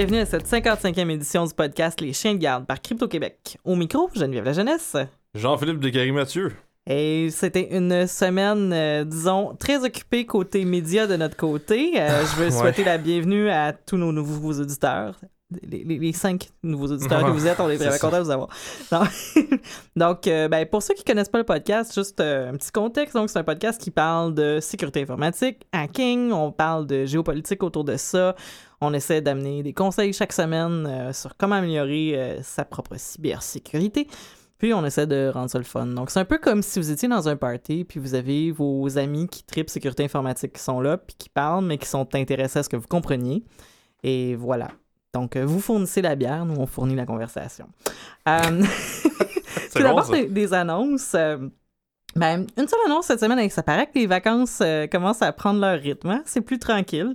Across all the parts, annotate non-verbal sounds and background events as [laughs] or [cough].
Bienvenue à cette 55e édition du podcast Les Chiens de garde par Crypto Québec. Au micro, Geneviève La Jeunesse. Jean-Philippe Descaries-Mathieu. Et c'était une semaine, euh, disons, très occupée côté médias de notre côté. Euh, [laughs] je veux Ouais. souhaiter la bienvenue à tous nos nouveaux auditeurs. Les, les- les cinq nouveaux auditeurs que vous êtes, on est [laughs] vraiment contents de vous avoir. Non. [laughs] donc, euh, ben, pour ceux qui connaissent pas le podcast, juste euh, un petit contexte. Donc, c'est un podcast qui parle de sécurité informatique, hacking, on parle de géopolitique autour de ça. On essaie d'amener des conseils chaque semaine euh, sur comment améliorer euh, sa propre cybersécurité. Puis on essaie de rendre ça le fun. Donc c'est un peu comme si vous étiez dans un party, puis vous avez vos amis qui tripent sécurité informatique qui sont là, puis qui parlent, mais qui sont intéressés à ce que vous compreniez. Et voilà. Donc euh, vous fournissez la bière, nous on fournit la conversation. Euh, [laughs] C'est bon, d'abord ça. des, des annonces. ben, une seule annonce cette semaine, et ça paraît que les vacances euh, commencent à prendre leur rythme. hein. C'est plus tranquille.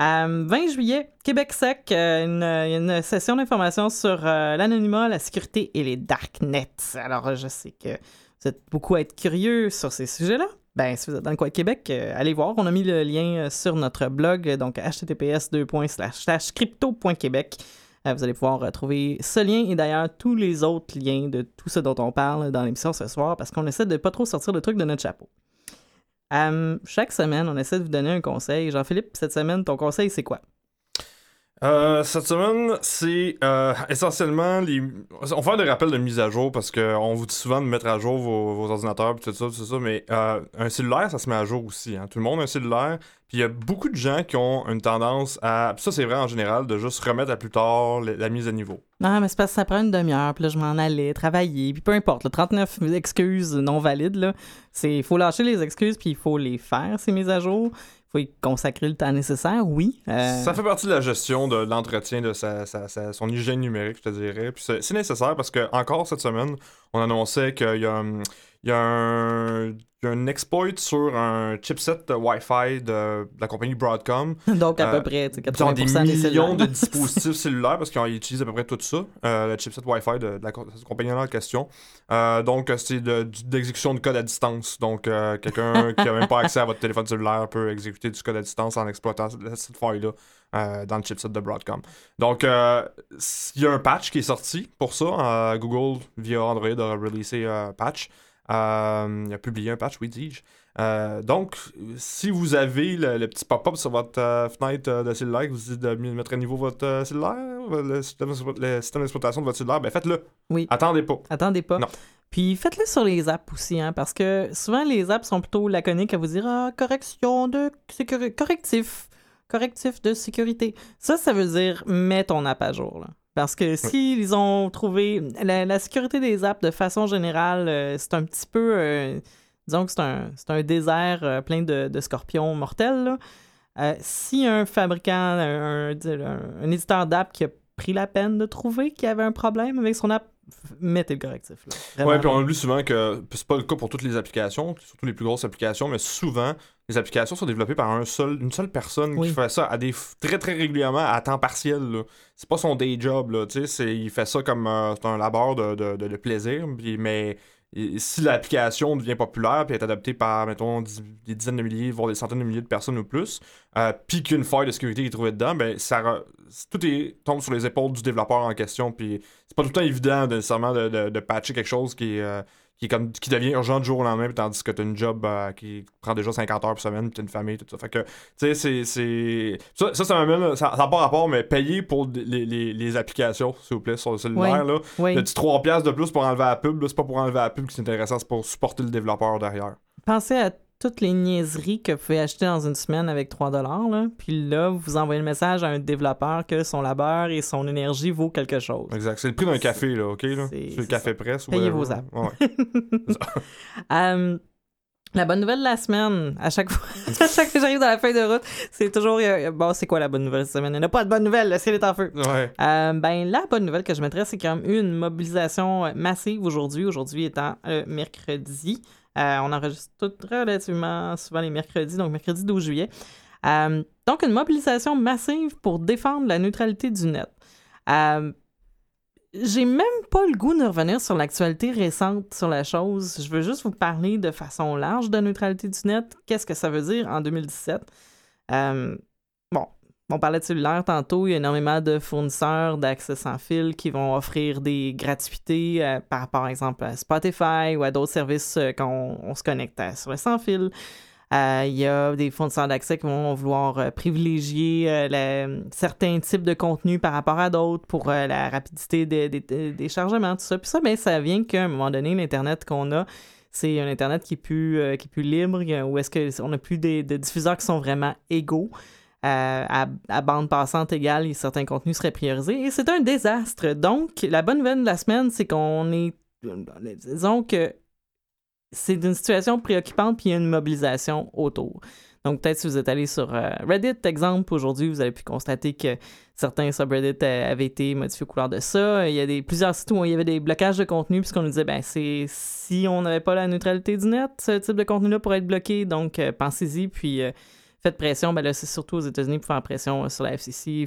Euh, 20 juillet, Québec Sec, euh, une, une session d'information sur euh, l'anonymat, la sécurité et les darknets. Alors, euh, je sais que vous êtes beaucoup à être curieux sur ces sujets-là. Ben, si vous êtes dans le coin de Québec, euh, allez voir. On a mis le lien euh, sur notre blog, euh, donc https crypto.québec. Euh, vous allez pouvoir retrouver ce lien et d'ailleurs tous les autres liens de tout ce dont on parle dans l'émission ce soir parce qu'on essaie de pas trop sortir le truc de notre chapeau. Chaque semaine, on essaie de vous donner un conseil. Jean-Philippe, cette semaine, ton conseil, c'est quoi? Euh, cette semaine, c'est euh, essentiellement les. On fait des rappels de mise à jour parce qu'on vous dit souvent de mettre à jour vos, ordinateurs et tout ça, tout ça, mais euh, un cellulaire, ça se met à jour aussi. hein. Tout le monde a un cellulaire. Puis il y a beaucoup de gens qui ont une tendance à. puis ça, c'est vrai en général, de juste remettre à plus tard la, mise à niveau. Non, mais c'est parce que ça prend une demi-heure, puis là, je m'en allais travailler, puis peu importe, le 39 excuses non valides, là, il faut lâcher les excuses, puis il faut les faire, ces mises à jour. Faut y consacrer le temps nécessaire, oui. euh, Ça fait partie de la gestion de l'entretien de sa, sa- sa- son hygiène numérique, je te dirais. Puis c'est c'est nécessaire parce que, encore cette semaine, on annonçait qu'il y a, hum, il y a un, il y a un exploit sur un chipset de Wi-Fi de, de la compagnie Broadcom. [laughs] Donc, à euh, peu près, tu sais, Dans 80% des des millions de cellulaires. dispositifs [laughs] cellulaires parce qu'ils utilisent à peu près tout ça, euh, le chipset Wi-Fi de, de la co- cette compagnie-là en question. Euh, donc, euh, c'est de, d'exécution de code à distance. Donc, euh, quelqu'un [laughs] qui n'a même pas accès à votre téléphone cellulaire peut exécuter du code à distance en exploitant cette faille-là euh, dans le chipset de Broadcom. Donc, euh, il y a un patch qui est sorti pour ça. Euh, Google, via Android, a releasé un patch. Euh, il a publié un patch, oui, dis-je. Euh, donc, si vous avez le, le petit pop-up sur votre euh, fenêtre de cellulaire vous dit de mettre à niveau votre cellulaire, le système, d'exploitation de votre cellulaire, ben faites-le. Oui. Attendez pas. Attendez pas. Non. Puis faites-le sur les apps aussi, hein, parce que souvent les apps sont plutôt laconiques à vous dire ah, correction de sécurité, correctif, correctif de sécurité. Ça, ça veut dire mets ton app à jour. Là. Parce que s'ils ont trouvé la, la sécurité des apps de façon générale, euh, c'est un petit peu, euh, disons que c'est un, c'est un désert euh, plein de, de scorpions mortels. là. Si un fabricant, un, un- un- un éditeur d'app qui a pris la peine de trouver qu'il y avait un problème avec son app, mettez le correctif. Là. Vraiment. Ouais, puis on oublie souvent que c'est pas le cas pour toutes les applications, surtout les plus grosses applications, mais souvent, les applications sont développées par un seul, une seule personne Oui. qui fait ça à des très très régulièrement à temps partiel. C'est pas son day job, là, tu sais, c'est- il fait ça comme euh, un labeur de, de, de- de plaisir, mais si l'application devient populaire puis est adoptée par, mettons, des dizaines de milliers, voire des centaines de milliers de personnes ou plus, euh, puis qu'une faille de sécurité qui est trouvée dedans, ben ça re- tout est, tombe sur les épaules du développeur en question, puis c'est pas tout le temps évident de, nécessairement de, de- de patcher quelque chose qui est, euh, qui, est comme, qui devient urgent du jour au lendemain, tandis que t'as une job euh, qui prend déjà 50 heures par semaine, puis t'as une famille, tout ça. Fait que, tu sais, c'est- c'est... Ça, ça, ça m'amène... Ça n'a pas rapport, mais payer pour les, les, les applications, s'il vous plaît, sur le cellulaire, là. Oui. Le petit 3 piastres de plus pour enlever la pub, là, c'est pas pour enlever la pub qui est intéressant, c'est pour supporter le développeur derrière. Pensez à toutes les niaiseries que vous pouvez acheter dans une semaine avec 3 là. Puis là, vous envoyez le message à un développeur que son labeur et son énergie vaut quelque chose. Exact. C'est le prix d'un café, là, OK? Là? C'est- le café presse. Payez whatever. vos apps. Ouais. [laughs] [laughs] Euh, la bonne nouvelle de la semaine, à chaque fois, [laughs] à chaque fois que j'arrive dans la feuille de route, c'est toujours euh, bon, c'est quoi la bonne nouvelle cette semaine? Il n'y a pas de bonne nouvelle, le ciel est en feu. ouais. Euh, ben, la bonne nouvelle que je mettrais, c'est qu'il y a eu une mobilisation massive aujourd'hui, aujourd'hui étant euh, mercredi. Euh, on enregistre tout relativement souvent les mercredis, donc mercredi 12 juillet. Euh, donc, une mobilisation massive pour défendre la neutralité du net. Euh, j'ai même pas le goût de revenir sur l'actualité récente sur la chose. Je veux juste vous parler de façon large de neutralité du net. Qu'est-ce que ça veut dire en 2017? Euh, on parlait de cellulaire tantôt, il y a énormément de fournisseurs d'accès sans fil qui vont offrir des gratuités euh, par, par exemple à Spotify ou à d'autres services euh, se connecte sur le sans fil. Euh, il y a des fournisseurs d'accès qui vont vouloir privilégier certains types de contenus par rapport à d'autres pour la rapidité des chargements, tout ça. Puis ça, ben, ça vient qu'à un moment donné, l'Internet qu'on a, c'est un Internet qui est plus, qui est plus libre, ou est-ce qu'on n'a plus des, diffuseurs qui sont vraiment égaux. Euh, à, bande passante égale et certains contenus seraient priorisés. Et c'est un désastre. Donc, la bonne nouvelle de la semaine, c'est qu'on est. Disons que c'est une situation préoccupante, puis il y a une mobilisation autour. Donc, peut-être si vous êtes allé sur euh, Reddit, exemple, aujourd'hui, vous avez pu constater que certains subreddits avaient été modifiés aux couleurs de ça. Il y a des, plusieurs sites où il y avait des blocages de contenu, puisqu'on nous disait, ben, c'est si on n'avait pas la neutralité du net, ce type de contenu-là pourrait être bloqué. Donc, euh, pensez-y, puis Faites pression, ben là, c'est surtout aux États-Unis pour faire pression euh, sur la FCC,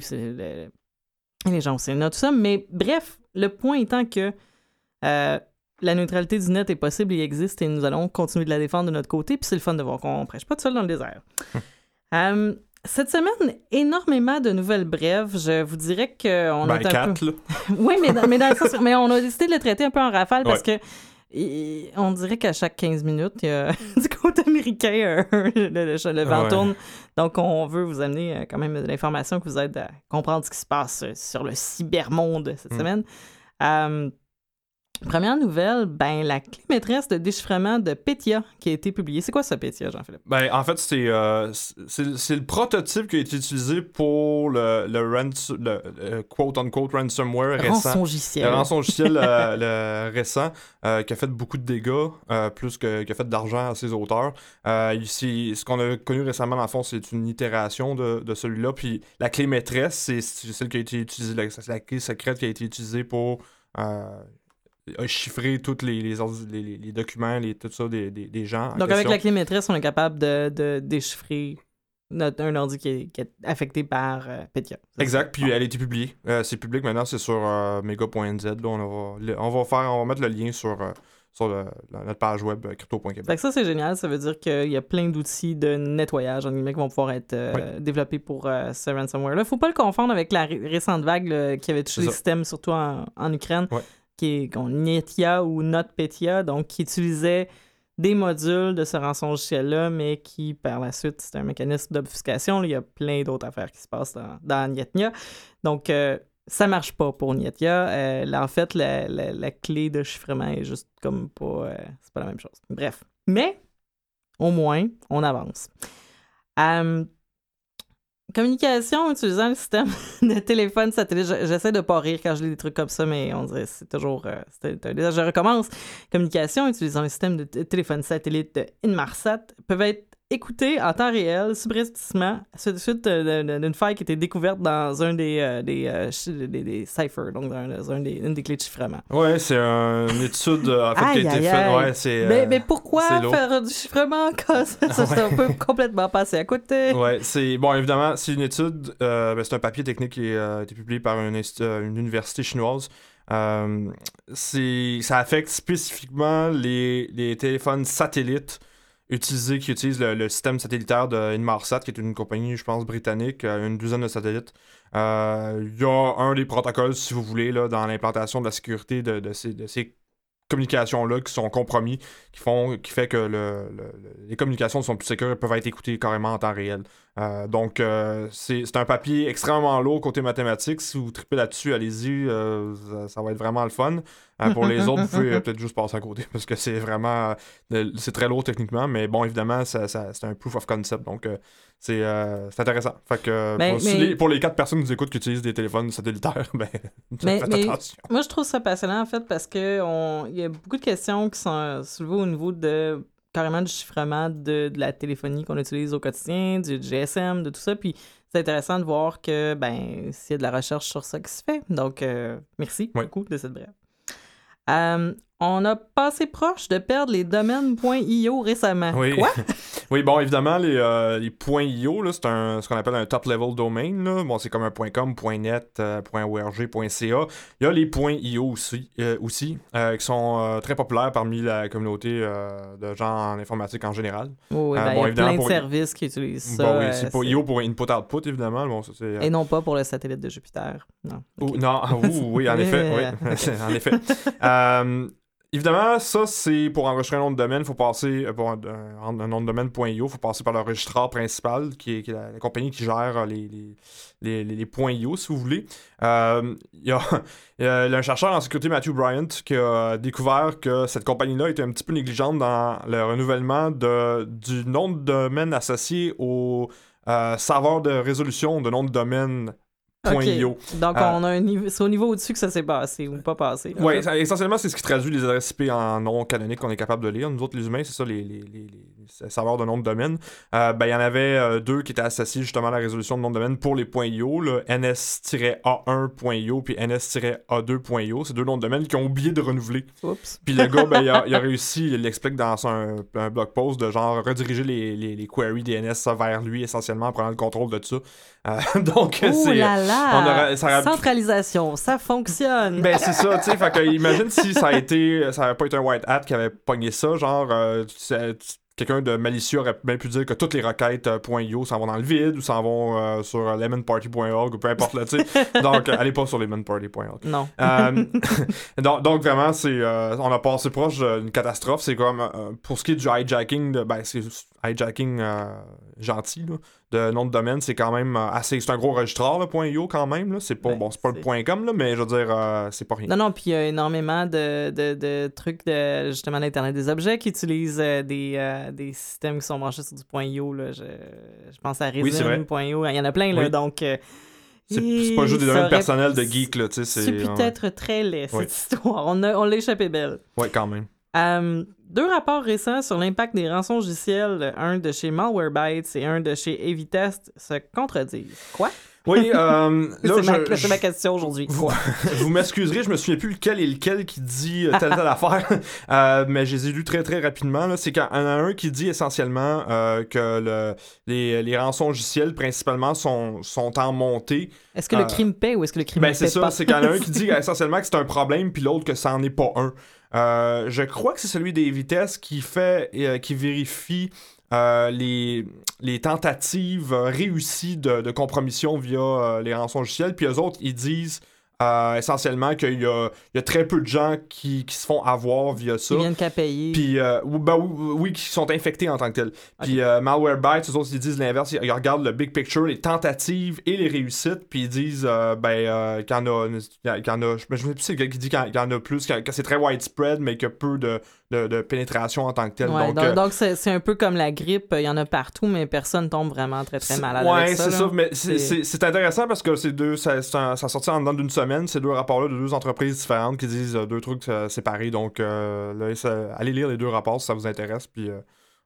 les gens au Sénat, tout ça. Mais bref, le point étant que euh, la neutralité du net est possible, il existe et nous allons continuer de la défendre de notre côté. Puis c'est le fun de voir qu'on prêche pas tout seul dans le désert. [laughs] Euh, cette semaine, énormément de nouvelles brèves. Je vous dirais qu'on ben, a un peu... [laughs] oui, mais, mais, mais on a décidé de le traiter un peu en rafale parce que on dirait qu'à chaque 15 minutes, il y a [laughs] du côté américain, le, le, vent tourne. Donc, on veut vous amener euh, quand même de l'information qui vous aide à comprendre ce qui se passe euh, sur le cybermonde cette mm. semaine. Euh, Première nouvelle, ben la clé maîtresse de déchiffrement de Petya qui a été publiée. C'est quoi ça, Petya, Jean-Philippe? Ben, en fait, c'est euh, c'est le prototype qui a été utilisé pour le, le, le euh, quote-unquote ransomware récent. Rançongiciel. Le rançongiciel euh, [laughs] le récent qui a fait beaucoup de dégâts, plus que, qui a fait d'argent à ses auteurs. Ici, ce qu'on a connu récemment, dans le fond, c'est une itération de, de celui-là. Puis la clé maîtresse, c'est celle qui a été utilisée, la, la clé secrète qui a été utilisée pour a chiffré tous les, les, les, documents, les, tout ça des, des, gens. Donc, avec la clé maîtresse, on est capable de, de déchiffrer notre, un ordi qui est, affecté par euh, Petya. Exact, puis elle a été publiée. Euh, c'est public maintenant, c'est sur euh, mega.nz. On, va, on, va faire, on va mettre le lien sur, sur notre page web crypto.québec. Ça, c'est génial. Ça veut dire qu'il y a plein d'outils de nettoyage en qui vont pouvoir être développés pour ce ransomware-là. Il ne faut pas le confondre avec la récente vague qui avait touché le système, surtout en, en Ukraine qui est Netia ou NotPetya, donc qui utilisait des modules de ce rançon-logiciel-là, mais qui, par la suite, c'est un mécanisme d'obfuscation. Il y a plein d'autres affaires qui se passent dans, dans Donc, euh, ça marche pas pour Netia. Euh, en fait, la, clé de chiffrement est juste comme pas... Euh, c'est pas la même chose. Bref. Mais, au moins, on avance. Communication utilisant le système [laughs] de téléphone satellite. J'essaie de pas rire quand je lis des trucs comme ça, mais on dirait c'est toujours. Euh, je recommence. Communication utilisant le système de téléphone satellite Inmarsat peuvent être écouté en temps réel, subrepticement, suite d'une faille qui était découverte dans un des, euh, euh, des, des, ciphers, donc dans, un des, une des clés de chiffrement. Ouais, c'est une étude en fait, qui a été faite. Ouais, c'est, mais, mais, pourquoi faire du chiffrement quand ça, ça, ça peut complètement passer à côté? Ouais, c'est bon, évidemment, c'est une étude, euh, ben, c'est un papier technique qui a été publié par une, une université chinoise. c'est, ça affecte spécifiquement les, les téléphones satellites utilisé, qui utilise le, système satellitaire de Inmarsat, qui est une compagnie, je pense, britannique, euh, une douzaine de satellites. Euh, il y a un des protocoles, si vous voulez, là, dans l'implantation de la sécurité de, ces communications-là qui sont compromis, qui font qui fait que le, les communications sont plus sécures et peuvent être écoutées carrément en temps réel. Euh, donc, euh, c'est un papier extrêmement lourd côté mathématiques. Si vous tripez là-dessus, allez-y, euh, ça, va être vraiment le fun. pour les autres, vous pouvez peut-être juste passer à côté parce que c'est vraiment. c'est très lourd techniquement, mais bon, évidemment, c'est un proof of concept. Donc, c'est intéressant. Fait que pour, les, quatre personnes qui nous écoutent qui utilisent des téléphones satellitaires, [laughs] ben, faites attention. Moi, je trouve ça passionnant en fait parce qu'il y a beaucoup de questions qui sont soulevées au niveau de carrément du chiffrement de, la téléphonie qu'on utilise au quotidien, du GSM, de tout ça. Puis c'est intéressant de voir que, ben, s'il y a de la recherche sur ça qui se fait. Donc, euh, merci beaucoup de cette brève. Euh, on a passé proche de perdre les domaines .io récemment. Oui. Quoi? [laughs] oui, bon, évidemment, les, euh, les .io, là, c'est un, ce qu'on appelle un top-level domain. Là. Bon, c'est comme un .com, .net, euh, .org, .ca. Il y a les .io aussi, euh, aussi euh, qui sont très populaires parmi la communauté de gens en informatique en général. Oui, ben, bon, il y a plein de pour- services qui utilisent ça. bon, oui, c'est pour IO pour input-output, évidemment. Bon, ça, Et non pas pour le satellite de Jupiter. Non. Non, [laughs] ouh, oui, en effet, oui, [laughs] en effet. Évidemment, ça, c'est pour enregistrer un nom de domaine, faut passer, euh, pour un, nom de domaine.io, il faut passer par le registraire principal, qui est, la, compagnie qui gère euh, les, les, points .io, si vous voulez. Euh, Il y, a, [laughs] un chercheur en sécurité, Matthew Bryant, qui a découvert que cette compagnie-là était un petit peu négligente dans le renouvellement de, du nom de domaine associé au serveur de résolution de nom de domaine .io. Donc, Euh, on a un niveau, c'est au niveau au-dessus que ça s'est passé ou pas passé. Oui, essentiellement, c'est ce qui traduit les adresses IP en nom canonique qu'on est capable de lire. Nous autres, les humains, c'est ça, les, les, les, les serveurs de nom de domaine. Euh, ben, il y en avait euh, deux qui étaient associés justement à la résolution de nom de domaine pour les .io, le ns-a1.io puis ns-a2.io. C'est deux noms de domaine qui ont oublié de renouveler. Oups. Puis le gars, ben, il, a, il a [laughs] réussi, il l'explique dans un, un blog post, de genre rediriger les, queries DNS vers lui essentiellement en prenant le contrôle de ça. [laughs] Donc, c'est. là là! On ça Centralisation, ça fonctionne! Ben c'est ça, tu sais, fait que imagine si ça a été ça avait pas été un white hat qui avait pogné ça, genre euh, quelqu'un de malicieux aurait bien pu dire que toutes les requêtes euh, .io s'en vont dans le vide ou s'en vont euh, sur lemonparty.org ou peu importe là, tu sais. Donc allez pas sur lemonparty.org. non. Euh, [laughs] donc, donc, vraiment, c'est on a passé proche d'une catastrophe. C'est comme pour ce qui est du hijacking, de, ben c'est hijacking gentil là, de nom de domaine, c'est quand même euh, assez. C'est un gros registraire là, .io quand même. Là. C'est pas Ben, bon, c'est pas le point .com là, mais je veux dire, euh, c'est pas rien. Non, non, puis il y a énormément de, de, de trucs de justement l'Internet des objets qui utilisent euh, des, euh, des systèmes qui sont branchés sur du point .io. Là. Je, je pense à Oui. Resin.io. Il y en a plein, là, Oui. donc... C'est pas juste des domaines personnels de geek là, tu sais. C'est C'est peut ouais. être très laid, cette Oui. histoire. On, a- on l'a échappé belle. ouais, quand même. Euh, deux rapports récents sur l'impact des rançons logiciels, un de chez Malwarebytes et un de chez Evitest, se contredisent. Quoi? Oui, euh, [laughs] là, C'est ma, ma question aujourd'hui. [laughs] Vous, m'excuserez, je me souviens plus lequel est lequel qui dit euh, telle telle [laughs] affaire, Euh, mais je les ai lus très très rapidement. là. C'est qu'il y en a un qui dit essentiellement euh, que le, les, les rançons logiciels principalement sont, sont en montée. Est-ce que le crime paie ou est-ce que le crime Ben ne c'est paie ça, pas? c'est qu'il y en a un qui dit essentiellement que c'est un problème, puis l'autre que ça en est pas un. Euh, je crois que c'est celui des vitesses qui fait, euh, qui vérifie euh, les, tentatives réussies de, compromission via les rançons logicielles, puis eux autres, ils disent euh, essentiellement qu'il y a, il y a très peu de gens qui, qui se font avoir via ça. Qui viennent qu'à payer. Puis, euh, ben, oui, oui, qui sont infectés en tant que tels. Puis, euh, Malwarebytes, eux autres, ils disent l'inverse. Ils, ils regardent le big picture, les tentatives et les réussites. Puis, ils disent, euh, ben, euh, qu'il y en a. qu'il y en a je me souviens plus c'est qui dit qu'il y en- a plus, que, que c'est très widespread, mais a peu de, de, de pénétration en tant que tel. Ouais, donc, donc, euh, c'est un peu comme la grippe, il y en a partout, mais personne tombe vraiment très très malade ça. c'est ça. Mais c'est- intéressant parce que c'est deux, ça, ça sortit en dedans d'une semaine, ces deux rapports-là de deux entreprises différentes qui disent euh, deux trucs euh, séparés. Donc, euh, là, ça- allez lire les deux rapports si ça vous intéresse. Puis, euh,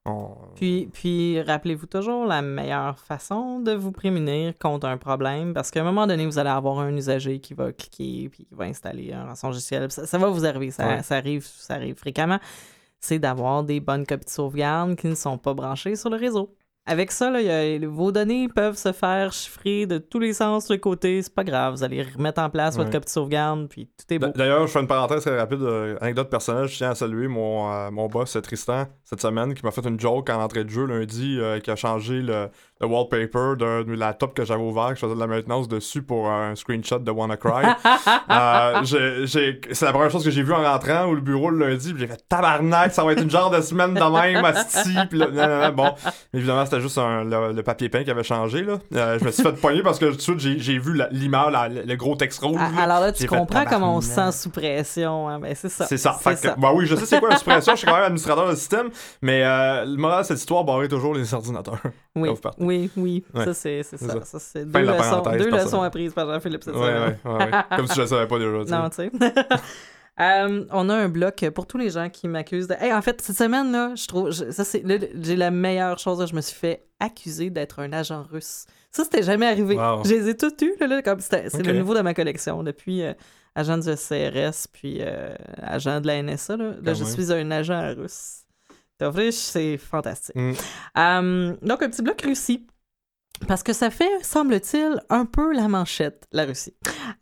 on- Puis, puis rappelez-vous toujours la meilleure façon de vous prémunir contre un problème, parce qu'à un moment donné, vous allez avoir un usager qui va cliquer puis qui va installer un rançon logiciel. Ça, ça va vous arriver, ça, Ouais. ça arrive, ça arrive fréquemment. C'est d'avoir des bonnes copies de sauvegarde qui ne sont pas branchées sur le réseau. Avec ça, là, il y a- vos données peuvent se faire chiffrer de tous les sens, de côté. C'est pas grave. Vous allez remettre en place votre copie de sauvegarde, puis tout est beau. D'ailleurs, je fais une parenthèse très rapide, euh, anecdote personnelle. Je tiens à saluer mon, euh, mon boss Tristan cette semaine qui m'a fait une joke en entrée de jeu lundi euh, qui a changé le, le wallpaper de laptop que j'avais ouvert, que je faisais de la maintenance dessus pour un screenshot de WannaCry. [laughs] Euh, j'ai- j'ai- c'est la première chose que j'ai vue en rentrant au bureau le lundi, puis j'ai fait tabarnak, ça va être une genre de semaine de même, asti. Puis là, non, non, non, bon, évidemment, c'était juste un- le, le papier peint qui avait changé. Là. Euh, je me suis fait poigner parce que tout de suite, j'ai, j'ai vu la- l'image, la- le gros texte rouge. Ah. Alors là, tu comprends comment on se sent sous pression. hein. Ben, c'est ça. C'est ça. C'est que- bah oui, je sais c'est quoi la suppression, je suis quand même administrateur de système, mais euh, le moral de cette histoire barrait toujours les ordinateurs. Oui. Oui, oui. Ouais. Ça, c'est c'est C'est ça. ça. Ça, c'est deux, de leçons, deux apprises par Jean-Philippe cette Ouais, semaine. ouais. [laughs] Comme si je le savais pas déjà. tu sais. Non, tu sais. [laughs] Euh, on a un bloc pour tous les gens qui m'accusent de. Hey, en fait, cette semaine, là, je trouve. je- ça, c'est. J'ai la meilleure chose. là, je me suis fait accuser d'être un agent russe. Ça, c'était jamais arrivé. Wow. Je les ai tous eus, là, comme c'est le nouveau de ma collection. Depuis euh, agent du CRS, puis euh, agent de la NSA, là, je suis un agent russe. C'est fantastique. Mm. Euh, donc, un petit bloc Russie. Parce que ça fait, semble-t-il, un peu la manchette, la Russie.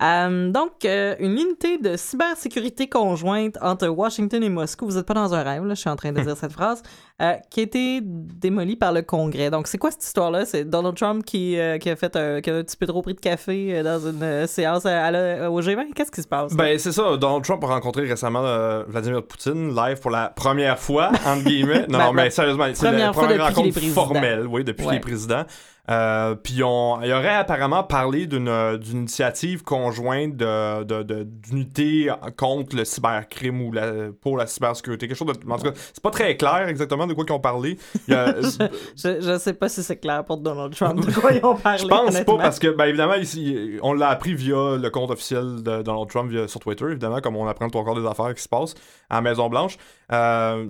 Euh, donc, euh, une unité de cybersécurité conjointe entre Washington et Moscou, vous n'êtes pas dans un rêve, là, je suis en train de dire cette [laughs] phrase, euh, qui a été démolie par le Congrès. Donc, c'est quoi cette histoire-là? C'est Donald Trump qui, euh, qui a fait un, qui a un petit peu trop pris de café euh, dans une séance à- à la- au G20? Qu'est-ce qui se passe? là? Ben, c'est ça. Donald Trump a rencontré récemment Vladimir Poutine live pour la première fois, entre guillemets. [laughs] Non, Ben, non, mais sérieusement, c'est la première rencontre formelle, oui, depuis Ouais. qu'il est président. Euh, puis on, il aurait apparemment parlé d'une d'une initiative conjointe de, de, de- d'unité contre le cybercrime ou la, pour la cybersécurité. Quelque chose de. En tout cas, c'est pas très clair exactement de quoi qu'ils ont parlé. Il y a- [laughs] je, je sais pas si c'est clair pour Donald Trump de quoi ils ont parlé. Je pense pas parce que, ben évidemment, ici, on l'a appris via le compte officiel de Donald Trump via, sur Twitter, évidemment, comme on apprend encore des affaires qui se passent à la Maison-Blanche. Euh,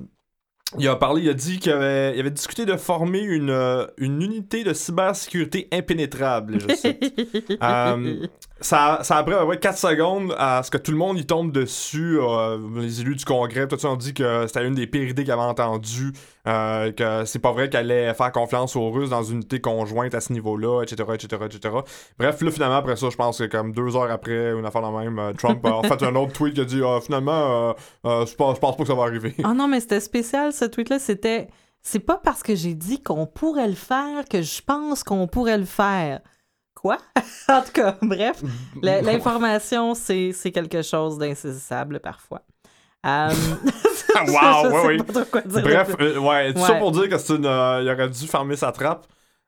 il a parlé, il a dit qu'il avait, il avait discuté de former une, euh, une unité de cybersécurité impénétrable, je cite. [laughs] Euh, ça, ça a pris ouais, 4 secondes à ce que tout le monde y tombe dessus. euh, les élus du Congrès, tout ça, ont dit que c'était une des pires idées qu'ils avaient entendues. euh, que c'est pas vrai qu'elle allait faire confiance aux Russes dans une unité conjointe à ce niveau-là, etc., etc., etc. Bref, là, finalement, après ça, je pense que comme deux heures après, une affaire de même, euh, Trump a fait un autre tweet qui a dit Ah, finalement, euh, euh, je pense, pense pas que ça va arriver. Oh non, mais c'était spécial, ce tweet-là. C'était. C'est pas parce que j'ai dit qu'on pourrait le faire que je pense qu'on pourrait le faire. Quoi? [laughs] en tout cas, bref, l'information, c'est quelque chose d'insaisissable parfois. Euh, [laughs] [laughs] Wow, je ouais. de Bref, euh, ouais, tout ça Ouais. pour dire que c'est une, euh, il aurait dû fermer sa trappe.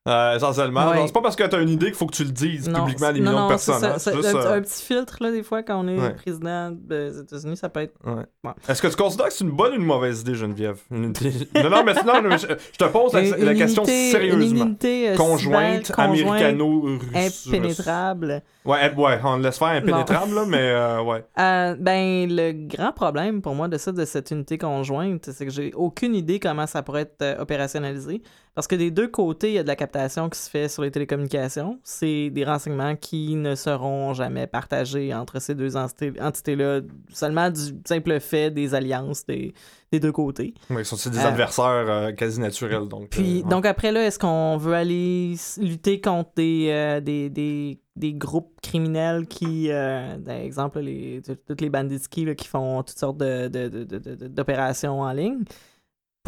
Euh, essentiellement. Ouais. C'est pas parce que t'as une idée qu'il faut que tu le dises Non, publiquement à des millions non, de personnes. ça, hein. un, euh, un petit filtre, là, des fois, quand on est Ouais. président des États-Unis, ça peut être. ouais. Est-ce que tu considères que c'est une bonne ou une mauvaise idée, Geneviève? Une Non, non, mais, non, mais je, je te pose la, Une- la une question unité- sérieusement. Une unité euh, Conjointe, américano-russe. impénétrable. Ouais, eh, ouais, on laisse faire impénétrable, là, mais ouais. [laughs] Ben, le grand problème pour moi de ça, de cette unité conjointe, c'est que j'ai aucune idée comment ça pourrait être opérationnalisé. Parce que des deux côtés, il y a de la captation qui se fait sur les télécommunications. C'est des renseignements qui ne seront jamais partagés entre ces deux entités- entités-là, seulement du simple fait des alliances des, des deux côtés. Ouais, ils sont des Euh, adversaires euh, quasi naturels, donc. Puis, euh, ouais. donc après, là, est-ce qu'on veut aller lutter contre des, des, des, des groupes criminels qui, par exemple, les, toutes les banditskis là, qui font toutes sortes de, de- de- de- de- d'opérations en ligne?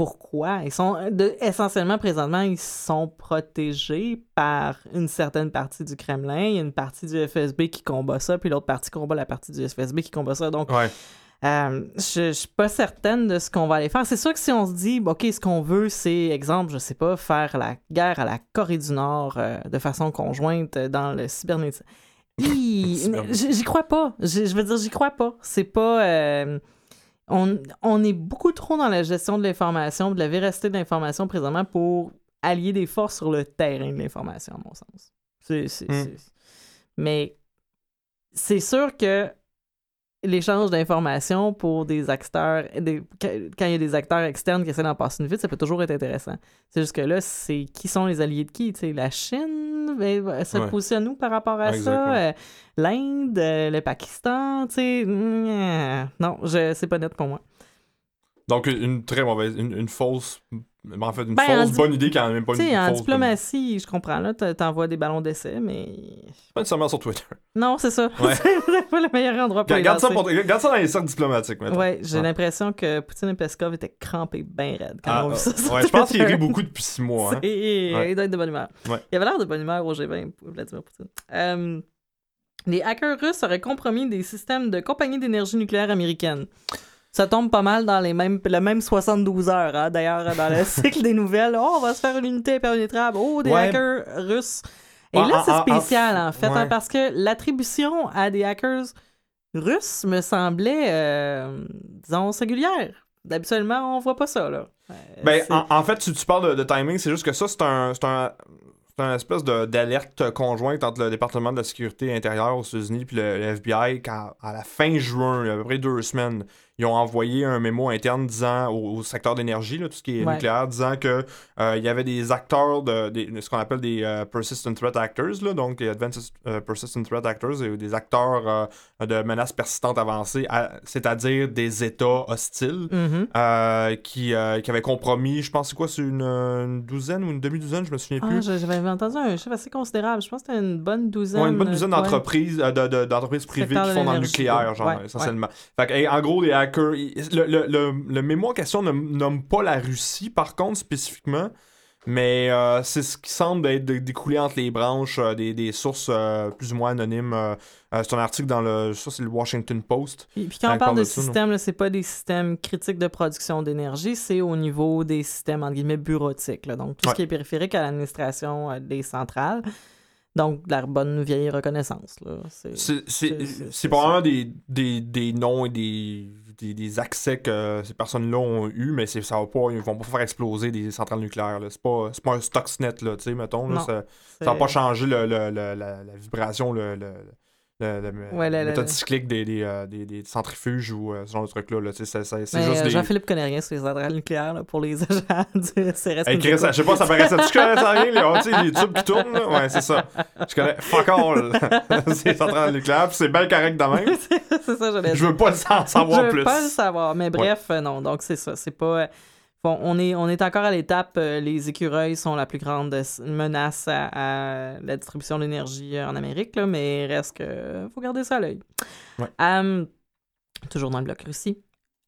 Pourquoi? Ils sont, de- essentiellement, présentement, ils sont protégés par une certaine partie du Kremlin. Il y a une partie du FSB qui combat ça, puis l'autre partie combat la partie du FSB qui combat ça. Donc, Ouais. euh, je, je suis pas certaine de ce qu'on va aller faire. C'est sûr que si on se dit, OK, ce qu'on veut, c'est, exemple, je sais pas, faire la guerre à la Corée du Nord euh, de façon conjointe dans le cybernétique. [laughs] J'y j'y crois pas. Je, je veux dire, j'y crois pas. C'est pas. euh, on, on est beaucoup trop dans la gestion de l'information, de la véracité de l'information présentement pour allier des forces sur le terrain de l'information, à mon sens. C'est, c'est- Mm. c'est- Mais c'est sûr que l'échange d'informations pour des acteurs, des- quand il y a des acteurs externes qui essaient d'en passer une vite, ça peut toujours être intéressant. C'est juste que là, c'est qui sont les alliés de qui? La Chine ben, se Ouais. positionne où par rapport à Exactement. ça? Euh, L'Inde, euh, le Pakistan, tu sais, mm, non, je, c'est pas net pour moi. Donc, une, une très mauvaise, une, une fausse. Mais En fait, une Ben, fausse bonne idée quand même pas une en fausse bonne- diplomatie, je comprends, là, t'envoies des ballons d'essai, mais... Pas nécessairement sur Twitter. Non, c'est ça. Ouais. [laughs] c'est pas le meilleur endroit pour les Garde ça, pour- garde ça dans les cercles diplomatiques, maintenant. Ouais, j'ai l'impression que Poutine et Peskov étaient crampés bien raides quand Ah, on a vu ça. sur ouais, je pense qu'il rit beaucoup depuis six mois. Hein. [laughs] C'est- Ouais. Il doit être de bonne humeur. Ouais. Il avait l'air de bonne humeur au G20, Vladimir Poutine. Euh, les hackers russes auraient compromis des systèmes de compagnies d'énergie nucléaire américaines. Ça tombe pas mal dans les mêmes, le même 72 heures, hein, d'ailleurs, dans le [laughs] cycle des nouvelles. Oh, on va se faire une unité impénétrable. Oh, des Ouais. hackers russes. Et Ouais, là, en- c'est en- spécial, en fait, hein, parce que l'attribution à des hackers russes me semblait, euh, disons, singulière. Habituellement, on voit pas ça, là. Euh, Ben, en, en fait, tu, tu parles de, de timing, c'est juste que ça, c'est un, c'est un, c'est c'est un espèce de- d'alerte conjointe entre le département de la sécurité intérieure aux États-Unis puis le, le FBI quand, à la fin juin, il y a à peu près deux semaines, ils ont envoyé un mémo interne disant au, au secteur d'énergie, tout ce qui est Ouais. nucléaire, disant que euh, il y avait des acteurs de, ce qu'on appelle des euh, persistent threat actors, là, donc des advanced euh, persistent threat actors, des acteurs de menaces persistantes avancées, c'est-à-dire des États hostiles Mhm. euh, qui, qui avaient compromis, je pense, c'est quoi, c'est une, une douzaine ou une demi-douzaine, je me souviens Ah, plus. je- j'avais entendu un chiffre assez considérable. Je pense que c'était une bonne douzaine. Ouais, une bonne douzaine d'entreprises de- de- d'entreprises privées qui font dans le nucléaire, genre, Ouais, essentiellement. Fait que, hey, en gros, les hackers. Le, le, le, le mémo en question ne nomme pas la Russie, par contre, spécifiquement. Mais euh, c'est ce qui semble être découlé entre les branches euh, des, des sources euh, plus ou moins anonymes. c'est un article dans le. Ça, c'est le Washington Post. Puis, puis quand on parle de de là, c'est pas des systèmes critiques de production d'énergie, c'est au niveau des systèmes, entre guillemets, bureautiques. là. Donc, tout Ouais. ce qui est périphérique à l'administration des centrales. Donc, la bonne vieille reconnaissance. c'est probablement des, des, des noms et des, des, des accès que ces personnes-là ont eu, mais c'est- ça va pas, ils vont pas faire exploser des centrales nucléaires. là. C'est pas, c'est pas un Stuxnet, là, tu sais, mettons. Là, Non, ça, ça va pas changer le, le- le- la, la vibration, le, Ouais, la méthode cyclique des, des, euh, des- des centrifuges ou euh, ce genre de trucs-là. Là, tu sais, c'est Mais, juste euh, des. Jean-Philippe connaît rien sur les centrales nucléaires là, pour les [laughs] agents du CRS. Hey, Chris, je sais pas, ça paraissait tu connais ça rien, les, les tubes qui tournent, là? Ouais, c'est ça. Je connais fuck all. [laughs] c'est centrales nucléaires, puis c'est bien correct de même. [laughs] c'est ça, Je veux pas en savoir je veux plus. pas le savoir, mais bref, euh, non. Donc c'est ça, c'est pas. Bon, on est on est encore à l'étape. euh, les écureuils sont la plus grande menace à, à la distribution d'énergie euh, en Amérique, là, mais reste que faut garder ça à l'œil. Ouais. Toujours dans le bloc Russie.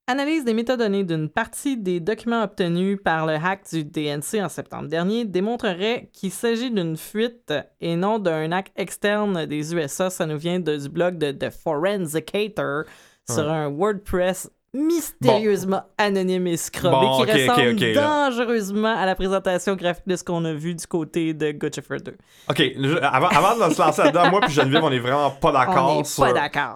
Analyse des métadonnées d'une partie des documents obtenus par le hack du DNC en septembre dernier démontrerait qu'il s'agit d'une fuite et non d'un hack externe des USA. Ça nous vient de- du blog de The Forensicator sur un WordPress mystérieusement anonyme et scrubbé Bon, qui ressemble dangereusement à la présentation graphique de ce qu'on a vu du côté de God of War 2. Ok, je- avant, avant de se lancer là-dedans, moi puis Geneviève, on est vraiment pas [laughs] d'accord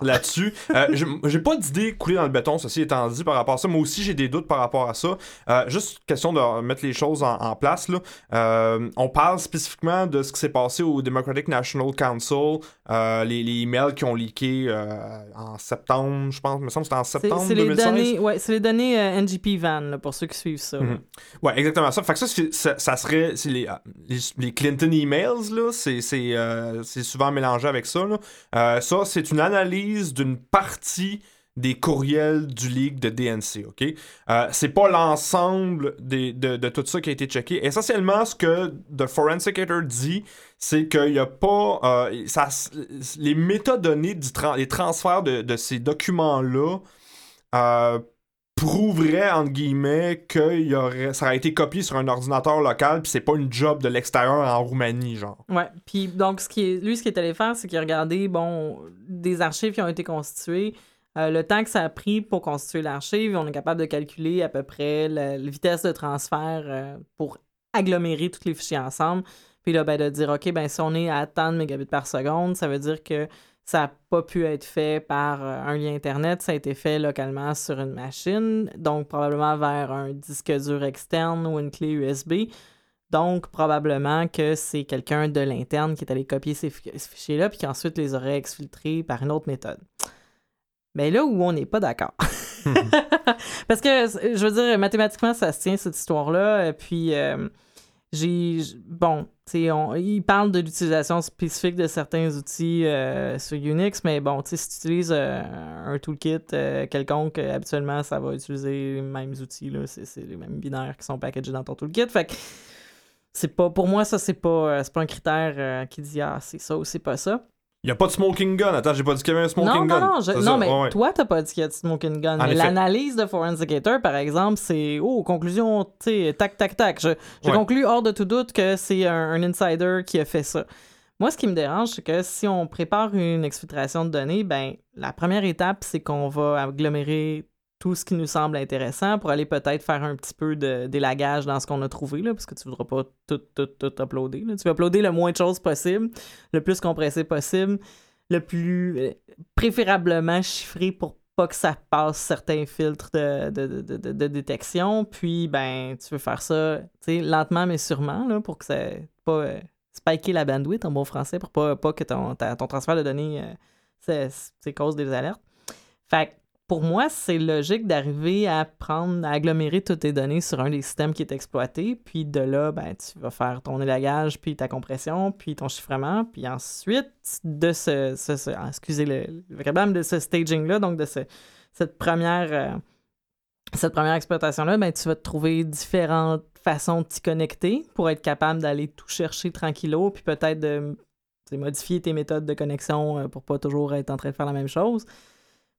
là-dessus. Euh, j'ai- pas d'idée coulée dans le béton, ceci étant dit, par rapport à ça. Moi aussi, j'ai des doutes par rapport à ça. Euh, juste question de mettre les choses en, en place. Là. Euh, on parle spécifiquement de ce qui s'est passé au Democratic National Council, euh, les, les emails qui ont leaké en septembre, je pense, il me semble que c'était en septembre c'est les 2016. Données, ouais, c'est les données euh, NGP Van là, pour ceux qui suivent ça. là. Mhm. Ouais, exactement ça. Fait que ça, ça, ça serait. C'est les, les, les Clinton emails, là. C'est, euh, souvent mélangé avec ça, là. Euh, ça, c'est une analyse d'une partie des courriels du leak de DNC, OK? Euh, c'est pas l'ensemble de, de tout ça qui a été checké. Essentiellement, ce que The Forensicator dit, c'est qu'il n'y a pas... euh, ça, les métadonnées, du les transferts de, de ces documents-là euh, prouverait entre guillemets que y aurait, ça aurait été copié sur un ordinateur local puis c'est pas une job de l'extérieur en Roumanie genre. Ouais. Puis donc, ce qui est, lui, ce qu'il est allé faire, c'est qu'il a regardé, bon, des archives qui ont été constituées, euh, le temps que ça a pris pour constituer l'archive, on est capable de calculer à peu près la, vitesse de transfert euh, pour agglomérer tous les fichiers ensemble. Puis là, ben, de dire, OK, ben, si on est à tant de mégabits par seconde, ça veut dire que ça n'a pas pu être fait par euh, un lien Internet, ça a été fait localement sur une machine, donc probablement vers un disque dur externe ou une clé USB. Donc, probablement que c'est quelqu'un de l'interne qui est allé copier ces, fi- ces fichiers-là, puis qui ensuite les aurait exfiltrés par une autre méthode. Mais là où on n'est pas d'accord. [laughs] Parce que, je veux dire, mathématiquement, ça se tient, cette histoire-là. euh, Puis, euh, j'ai. Bon, on- il parle de l'utilisation spécifique de certains outils euh, sur Unix, mais bon, si tu utilises euh, un toolkit euh, quelconque, habituellement, ça va utiliser les mêmes outils. C'est les mêmes binaires qui sont packagés dans ton toolkit. Fait que c'est pas. Pour moi, ça, c'est pas, pas un critère qui dit, ah, c'est ça ou c'est pas ça. Y a pas de smoking gun. Attends, j'ai pas dit qu'il y avait un smoking non, gun. non, non, je- non, ça, mais ouais, toi, t'as pas dit qu'il y a de smoking gun. En mais effet. l'analyse de Forensicator, par exemple, c'est, oh, conclusion, tu tac, tac, tac. Je, je Ouais. conclus hors de tout doute que c'est un, un insider qui a fait ça. Moi, ce qui me dérange, c'est que si on prépare une exfiltration de données, ben, la première étape, c'est qu'on va agglomérer tout ce qui nous semble intéressant pour aller peut-être faire un petit peu de d'élagage dans ce qu'on a trouvé, là, parce que tu voudras pas tout, tout, tout uploader. là. Tu vas uploader le moins de choses possible, le plus compressé possible, le plus euh, préférablement chiffré pour pas que ça passe certains filtres de, de, de, de- détection. Puis, ben, tu veux faire ça, lentement mais sûrement, là, pour que ça pas... euh, spiker la bandwidth en bon français pour pas, pas que ton, ton transfert de données euh, c'est cause des alertes. Fait pour moi, c'est logique d'arriver à prendre, à agglomérer toutes tes données sur un des systèmes qui est exploité, puis de là, ben, tu vas faire ton élagage, puis ta compression, puis ton chiffrement, puis ensuite de ce, ah, excusez le, de ce staging-là, donc de ce, cette première, euh, première exploitation-là, ben, tu vas trouver différentes façons de t'y connecter pour être capable d'aller tout chercher tranquillo, puis peut-être de modifier tes méthodes de connexion euh, pour pas toujours être en train de faire la même chose.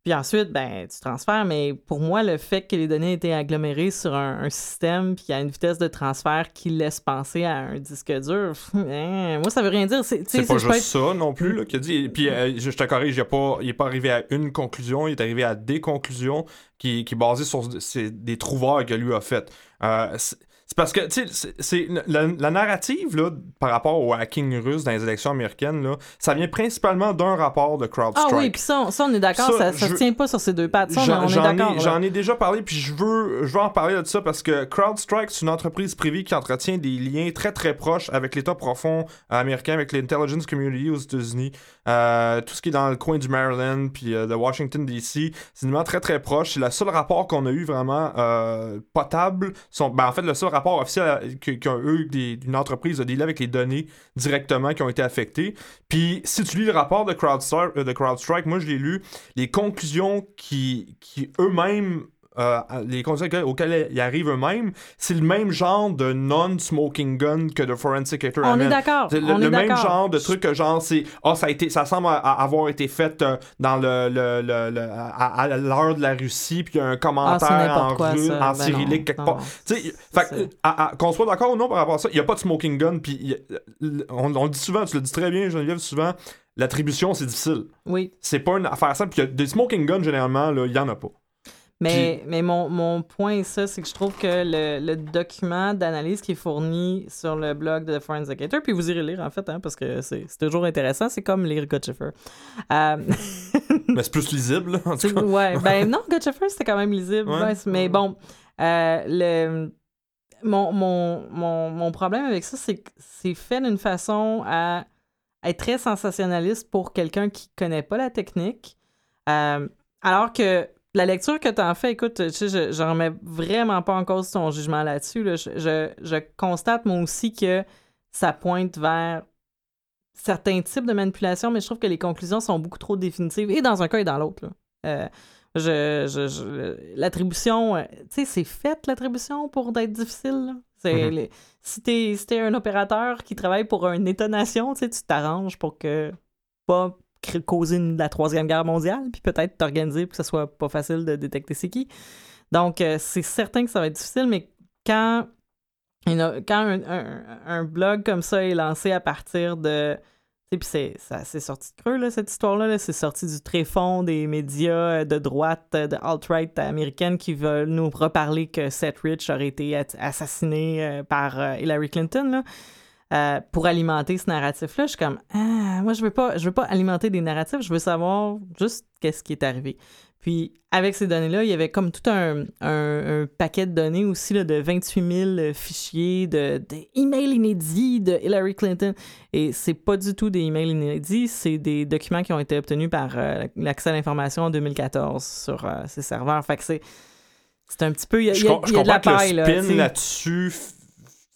Puis ensuite, ben, tu transfères, mais pour moi, le fait que les données étaient agglomérées sur un, système puis a une vitesse de transfert qui laisse penser à un disque dur, hein, moi, ça veut rien dire. C'est pas juste ça non plus, là, qu'il dit. Puis euh, je te corrige, il n'est pas, arrivé à une conclusion, il est arrivé à des conclusions qui, qui basées sur des trouvailles que lui a faites. Euh, c'est parce que, tu sais, c'est, la, narrative, là, par rapport au hacking russe dans les élections américaines, là, ça vient principalement d'un rapport de CrowdStrike. Ah oui, puis ça, on est d'accord, ça, ça, tient pas sur ces deux pattes. Ça, on est d'accord. J'en ai déjà parlé, puis je veux, je veux en parler de ça parce que CrowdStrike, c'est une entreprise privée qui entretient des liens très, très proches avec l'État profond américain, avec l'intelligence community aux États-Unis. Euh, tout ce qui est dans le coin du Maryland, puis euh, de Washington, D.C., c'est vraiment très, très proche. C'est le seul rapport qu'on a eu vraiment euh, potable. ben, en fait, le seul rapport officiel qu'ont eu d'une entreprise a dealé avec les données directement qui ont été affectées. Puis si tu lis le rapport de CrowdStrike, de CrowdStrike moi je l'ai lu, les conclusions qui, qui eux-mêmes euh, les conditions auxquelles ils arrivent eux-mêmes, c'est le même genre de non-smoking gun que de Forensic Hater On est d'accord. Le, le même genre de truc que genre c'est ah ça a été ça semble avoir été fait euh, dans le, le, le à, l'heure de la Russie puis il y a un commentaire ah, en, quoi, en ben cyrillique quelque part. Tu sais qu'on soit d'accord ou non par rapport à ça, il y a pas de smoking gun puis on, on, le dit souvent, tu le dis très bien Geneviève souvent L'attribution, c'est difficile. Oui. C'est pas une affaire simple. Puis des smoking guns, généralement, il y en a pas. Mais, mais mon, mon point, ça, c'est que je trouve que le, le document d'analyse qui est fourni sur le blog de Forensic Hater, puis vous irez lire en fait, hein, parce que c'est toujours intéressant, c'est comme lire Gotchifer. Euh... [laughs] mais c'est plus lisible, en tout cas. Ouais, ben [laughs] non, Gotchifer, c'était quand même lisible. mais bon, euh, le, mon, mon, mon, mon problème avec ça, c'est que c'est fait d'une façon à être très sensationnaliste pour quelqu'un qui connaît pas la technique. Euh, alors que la lecture que tu as fait, écoute, je, je remets vraiment pas en cause ton jugement là-dessus. Je, constate moi aussi que ça pointe vers certains types de manipulation, mais je trouve que les conclusions sont beaucoup trop définitives, et dans un cas et dans l'autre. Euh, je, l'attribution, euh, tu sais, c'est fait l'attribution pour être difficile. C'est mm-hmm. si t'es un opérateur qui travaille pour une État-nation, tu t'arranges pour que pas causer la Troisième Guerre mondiale, puis peut-être t'organiser pour que ce soit pas facile de détecter c'est qui. Donc, euh, c'est certain que ça va être difficile, mais quand, quand un, blog comme ça est lancé à partir de. Puis c'est, c'est sorti de creux, là, cette histoire-là. c'est sorti du tréfonds des médias de droite, de alt-right américaine qui veulent nous reparler que Seth Rich aurait été assassiné euh, par euh, Hillary Clinton. Euh, pour alimenter ce narratif-là. Je suis comme, ah, moi, je veux pas, je veux pas alimenter des narratifs, je veux savoir juste qu'est-ce qui est arrivé. Puis, avec ces données-là, il y avait comme tout un, un, paquet de données aussi là, de 28 000 fichiers, de, emails inédits de Hillary Clinton. Et c'est pas du tout des emails inédits, c'est des documents qui ont été obtenus par euh, l'accès à l'information en 2014 sur euh, ces serveurs. Fait que c'est. C'est un petit peu. Il y a, de la paille, le spin là-dessus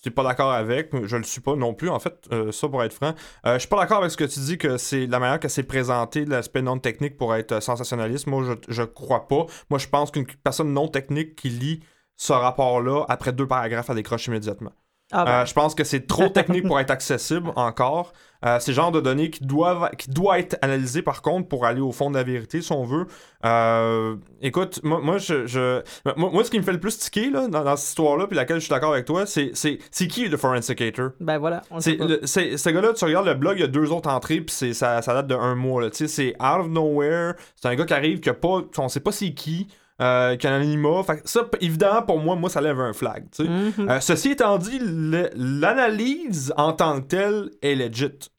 suis pas d'accord avec, je le suis pas non plus, en fait, euh, ça pour être franc. Euh, je suis pas d'accord avec ce que tu dis que c'est la manière que c'est présenté l'aspect non technique pour être euh, sensationnaliste. Moi, je, je crois pas. Moi, je pense qu'une personne non technique qui lit ce rapport-là, après deux paragraphes, elle décroche immédiatement. Ah ben. je pense que c'est trop technique pour être accessible [laughs] encore. Euh, c'est le genre de données qui doivent qui doit être analysé par contre pour aller au fond de la vérité si on veut. Euh, écoute, moi, moi je, moi, ce qui me fait le plus tiquer là, dans, cette histoire-là, puis laquelle je suis d'accord avec toi, c'est c'est qui le forensicator? Ben voilà. C'est ce gars-là, tu regardes le blog, il y a deux autres entrées, puis ça, ça date de un mois. C'est out of nowhere. C'est un gars qui arrive, qui a pas, on sait pas c'est qui. Euh, qu'un anima. Fait ça, évidemment, pour moi, moi, ça lève un flag. Mm-hmm. ceci étant dit, l'analyse en tant que telle est legit.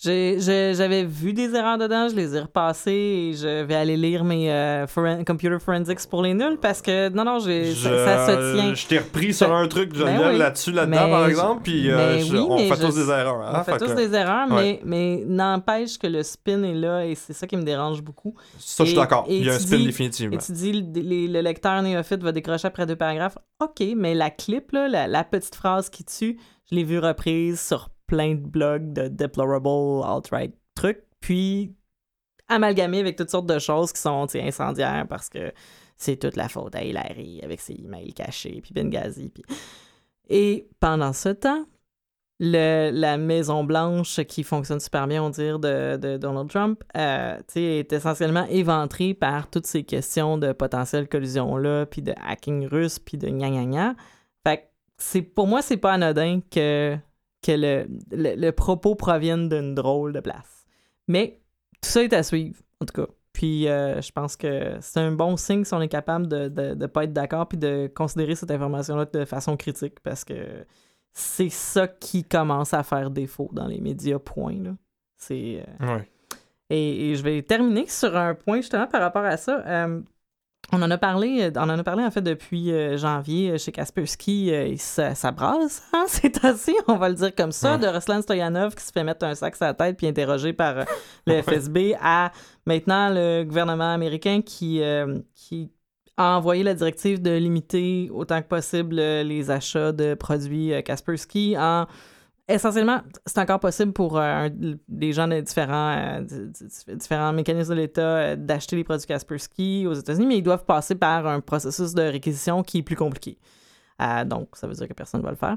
J'avais vu des erreurs dedans, je les ai repassées et je vais aller lire mes euh, foren- computer forensics pour les nuls parce que non, non, Je, ça, ça se tient. je t'ai repris sur un truc Ben Geneviève, oui. là-dessus, là-dedans, par je- exemple, puis euh, je- oui, on fait je- tous des erreurs. hein, On fait fait tous que des erreurs, ouais. mais, n'empêche que le spin est là et c'est ça qui me dérange beaucoup. Ça, je suis d'accord. Il y a un spin dis- définitivement. Et tu dis, le, les- le lecteur néophyte va décrocher après deux paragraphes. OK, mais la clip, là, la, la petite phrase qui tue, je l'ai vue reprise sur plein de blogs de deplorable alt-right trucs, puis amalgamée avec toutes sortes de choses qui sont incendiaires parce que c'est toute la faute à Hillary avec ses emails cachés, puis Benghazi. Puis... Et pendant ce temps, le, la Maison Blanche qui fonctionne super bien, on dirait, de, de Donald Trump, euh, est essentiellement éventrée par toutes ces questions de potentielle collusion-là, puis de hacking russe, puis de gna gna gna. Fait que pour moi, c'est pas anodin que, que le, le, le propos provienne d'une drôle de place. Mais tout ça est à suivre, en tout cas. Puis euh, je pense que c'est un bon signe si on est capable de ne de, de pas être d'accord puis de considérer cette information-là de façon critique parce que c'est ça qui commence à faire défaut dans les médias, point. Là. C'est, euh, Ouais. et, et je vais terminer sur un point justement par rapport à ça. Euh, on en a parlé, euh, on en a parlé en fait depuis euh, janvier euh, chez Kaspersky. ça, ça brasse, hein, [laughs] c'est assez, on va le dire comme ça, Ouais. de Ruslan Stoyanov qui se fait mettre un sac sur la tête puis interrogé par le [laughs] FSB à maintenant le gouvernement américain qui, euh, qui a envoyé la directive de limiter autant que possible les achats de produits Kaspersky en essentiellement, c'est encore possible pour euh, des gens de différents, euh, di- di- différents mécanismes de l'État euh, d'acheter les produits Kaspersky aux États-Unis, mais ils doivent passer par un processus de réquisition qui est plus compliqué. Euh, donc, ça veut dire que personne ne va le faire.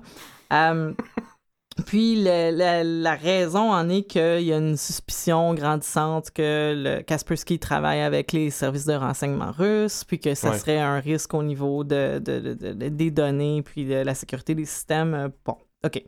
[laughs] Puis, le- la, la raison en est qu'il y a une suspicion grandissante que le Kaspersky travaille avec les services de renseignement russes, puis que ça Ouais. serait un risque au niveau de, de- de- de- des données, puis de la sécurité des systèmes. Bon, OK.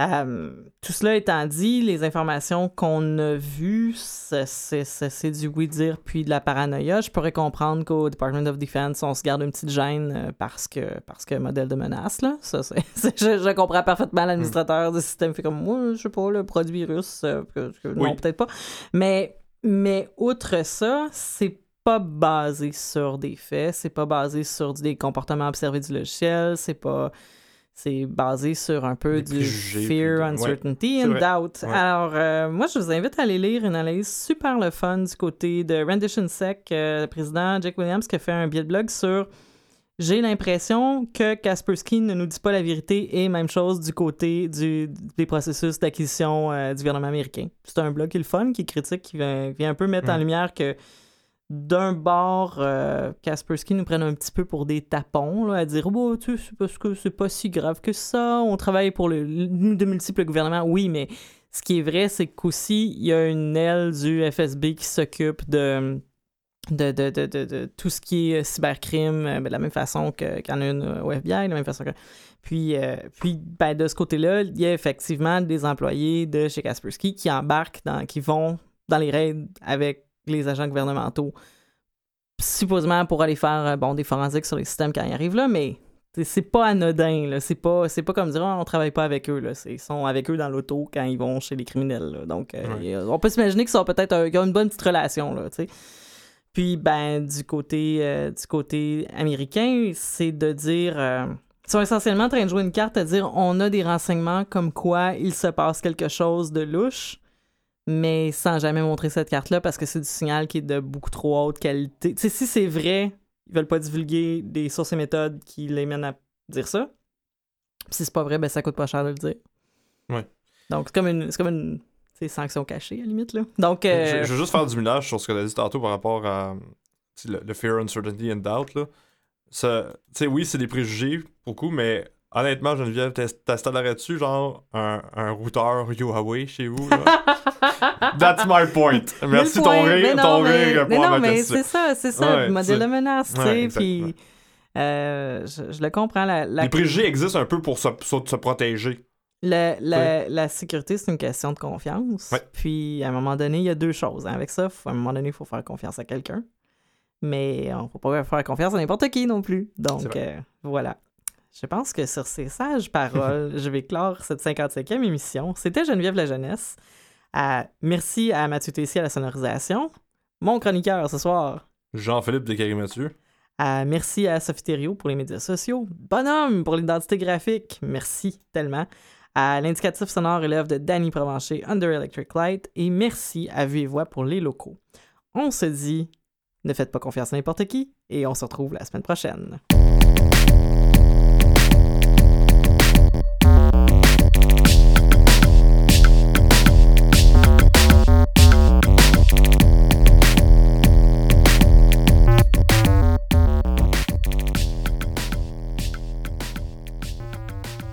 Euh, tout cela étant dit, les informations qu'on a vues, c'est- du oui-dire puis de la paranoïa. Je pourrais comprendre qu'au Department of Defense, on se garde une petite gêne euh, parce que, parce que modèle de menace, là. Ça, c'est- [laughs] je, je comprends parfaitement l'administrateur du système fait comme moi, je sais pas, le produit russe, euh, que- que- non, Oui. peut-être pas. Mais, mais outre ça, c'est pas basé sur des faits, c'est pas basé sur des comportements observés du logiciel, c'est pas c'est basé sur un peu du fear, uncertainty and doubt. Ouais. Alors, euh, moi, je vous invite à aller lire une analyse super le fun du côté de Rendition Sec, euh, le président Jack Williams, qui a fait un billet de blog sur j'ai l'impression que Kaspersky ne nous dit pas la vérité et même chose du côté du, des processus d'acquisition euh, du gouvernement américain. C'est un blog qui est le fun, qui critique, qui vient, vient un peu mettre en lumière que d'un bord, euh, Kaspersky nous prenne un petit peu pour des tapons, à dire oh, tu sais, c'est parce que c'est pas si grave que ça, on travaille pour le, de multiples gouvernements. Oui, mais ce qui est vrai, c'est qu'aussi, il y a une aile du FSB qui s'occupe de, tout ce qui est cybercrime, euh, de la même façon qu'il y en a une au FBI, de la même façon que. Puis, euh, puis ben, de ce côté-là, il y a effectivement des employés de chez Kaspersky qui embarquent, dans, qui vont dans les raids avec les agents gouvernementaux, supposément pour aller faire euh, bon, des forensiques sur les systèmes quand ils arrivent là, mais c'est- pas anodin. C'est pas, c'est pas comme dire Ah, on travaille pas avec eux, là. Ils sont avec eux dans l'auto quand ils vont chez les criminels, là. Donc, euh, Ouais. on peut s'imaginer qu'ils sont peut-être un- qu'ils ont une bonne petite relation, là. Puis, ben, du côté, euh, du côté américain, c'est de dire. euh, ils sont essentiellement en train de jouer une carte à dire on a des renseignements comme quoi il se passe quelque chose de louche, mais sans jamais montrer cette carte-là parce que c'est du signal qui est de beaucoup trop haute qualité. Si c'est vrai, ils veulent pas divulguer des sources et méthodes qui les mènent à dire ça. Puis si c'est pas vrai, ben ça coûte pas cher de le dire. Ouais. Donc, c'est comme une, c'est comme une sais, sanction cachée, à la limite, là. Donc, euh, Je, je veux juste faire du millage sur ce que tu as dit tantôt par rapport à le, le fear, uncertainty and doubt. Là. Ça, oui, c'est des préjugés, beaucoup, mais honnêtement, Geneviève, t'installerais-tu genre un, un routeur Huawei chez vous? Là? [laughs] That's my point. Merci Mille ton rire, Mais non, ton mais- rire Mais non, mais c'est ça, c'est ça, Ouais, le modèle de menace, tu sais, puis euh, je, je le comprends, la, la, Les préjugés existent un peu pour se, protéger. la, sécurité, c'est une question de confiance, puis à un moment donné, il y a deux choses, hein. avec ça, faut- à un moment donné, il faut faire confiance à quelqu'un, mais on faut pas faire confiance à n'importe qui non plus, donc euh, voilà. Je pense que sur ces sages paroles, [laughs] je vais clore cette 55e émission. C'était Geneviève la Jeunesse. Euh, merci à Mathieu Tessier à la sonorisation. Mon chroniqueur ce soir. Jean-Philippe de Mathieu. Euh, merci à Sophie Thériault pour les médias sociaux. Bonhomme pour l'identité graphique. Merci tellement. À l'indicatif sonore élève de Danny Provencher, Under Electric Light. Et merci à Vue Voix pour les locaux. On se dit, ne faites pas confiance à n'importe qui et on se retrouve la semaine prochaine.